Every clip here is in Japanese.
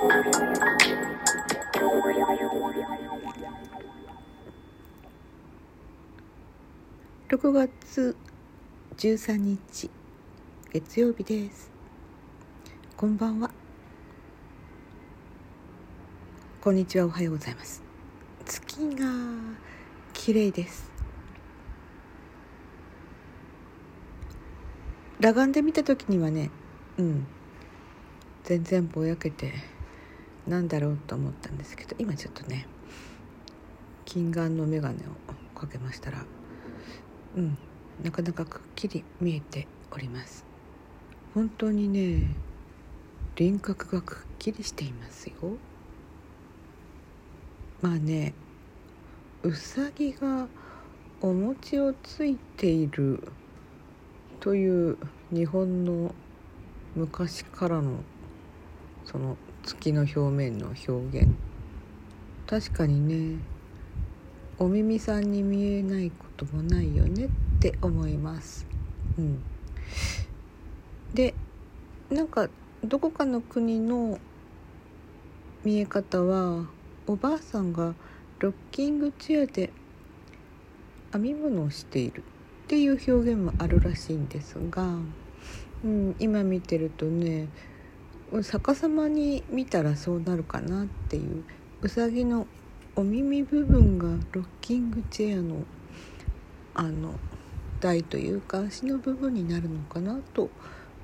6月13日月曜日です。こんばんは。こんにちは。おはようございます。月が綺麗です。裸眼で見た時にはねうん。全然ぼやけてなんだろうと思ったんですけど今ちょっとね近眼の眼鏡をかけましたらうんなかなかくっきり見えております。本当にね輪郭がくっきりしていますよ。まあねうさぎがお餅をついているという日本の昔からのその月の表面の表現確かにねお耳さんに見えないこともないよねって思います。うん、でなんかどこかの国の見え方はおばあさんがロッキングチェアで編み物をしているっていう表現もあるらしいんですが、うん、今見てるとね逆さまに見たらそうなるかなっていううさぎのお耳部分がロッキングチェアのあの台というか足の部分になるのかなと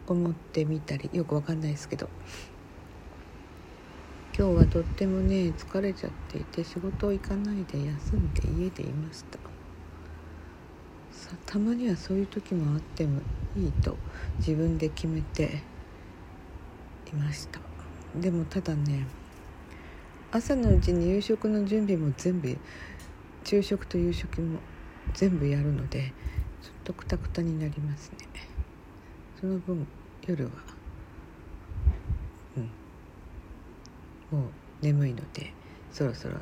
思ってみたりよくわかんないですけど。今日はとってもね疲れちゃっていて仕事行かないで休んで家でいました。さたまにはそういう時もあってもいいと自分で決めていました。でもただね朝のうちに夕食の準備も全部昼食と夕食も全部やるのでちょっとくたくたになりますね。その分夜はうんもう眠いのでそろそろ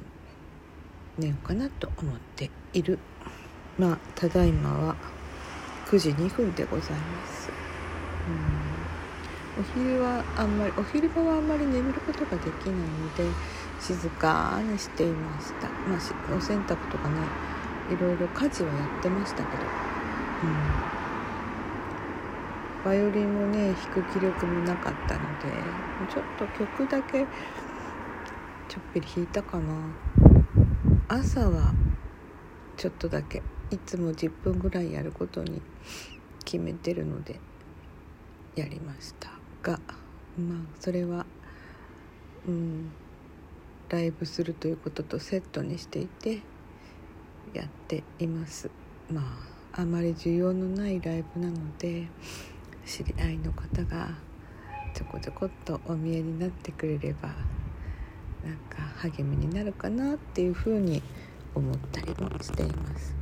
寝ようかなと思っている。まあただいまは9時2分でございます。うん。お昼はあんまりお昼間はあんまり眠ることができないので静かにしていました、まあ、お洗濯とかねいろいろ家事はやってましたけど、うん、バイオリンもね弾く気力もなかったのでちょっと曲だけちょっぴり弾いたかな。朝はちょっとだけいつも10分ぐらいやることに決めてるのでやりました。がまあそれはうんライブするということとセットにしていてやっています。まああまり需要のないライブなので知り合いの方がちょこちょこっとお見えになってくれればなんか励みになるかなっていうふうに思ったりもしています。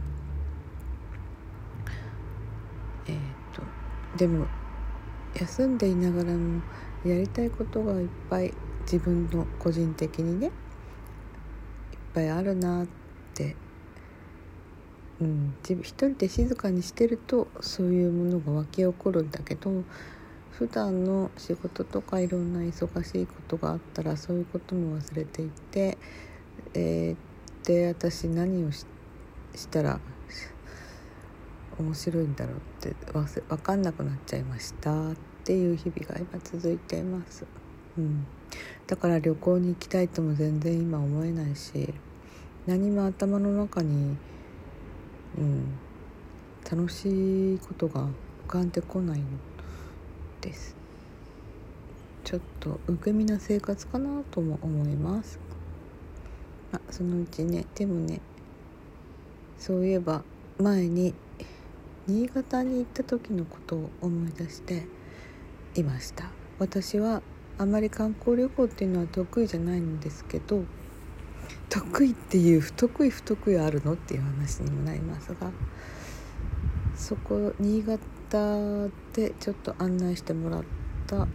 えっ、ー、とでも休んでいながらもやりたいことがいっぱい自分の個人的にねいっぱいあるなって、うん、自分一人で静かにしてるとそういうものが湧き起こるんだけど普段の仕事とかいろんな忙しいことがあったらそういうことも忘れていて、えー、で私何をしたら面白いんだろうって分かんなくなっちゃいましたっていう日々が今続いています。うん、だから旅行に行きたいとも全然今思えないし何も頭の中に、うん、楽しいことが浮かんでこないのです。ちょっと受け身な生活かなとも思います。あそのうちねでもねそういえば前に新潟に行った時のことを思い出していました。私はあまり観光旅行っていうのは得意じゃないんですけど得意っていう不得意不得意あるのっていう話にもなりますがそこ新潟でちょっと案内してもらったこ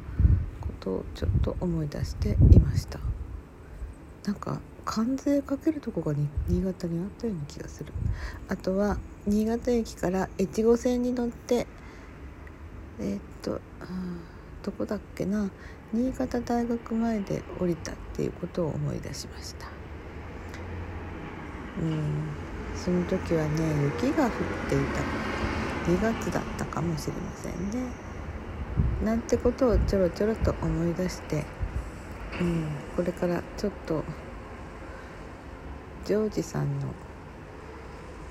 とをちょっと思い出していました。なんか関税かけるとこが新潟にあったような気がする。あとは新潟駅から越後線に乗ってえー、っとどこだっけな。新潟大学前で降りたっていうことを思い出しました。うん。その時はね雪が降っていた。2月だったかもしれませんね。なんてことをちょろちょろと思い出してうん。これからちょっとジョージさんの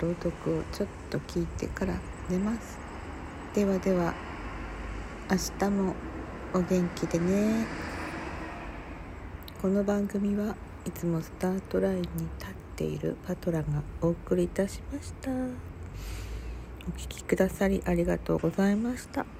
朗読をちょっと聞いてから寝ます。ではでは明日もお元気でね。この番組はいつもスタートラインに立っているパトラがお送りいたしました。お聴きくださりありがとうございました「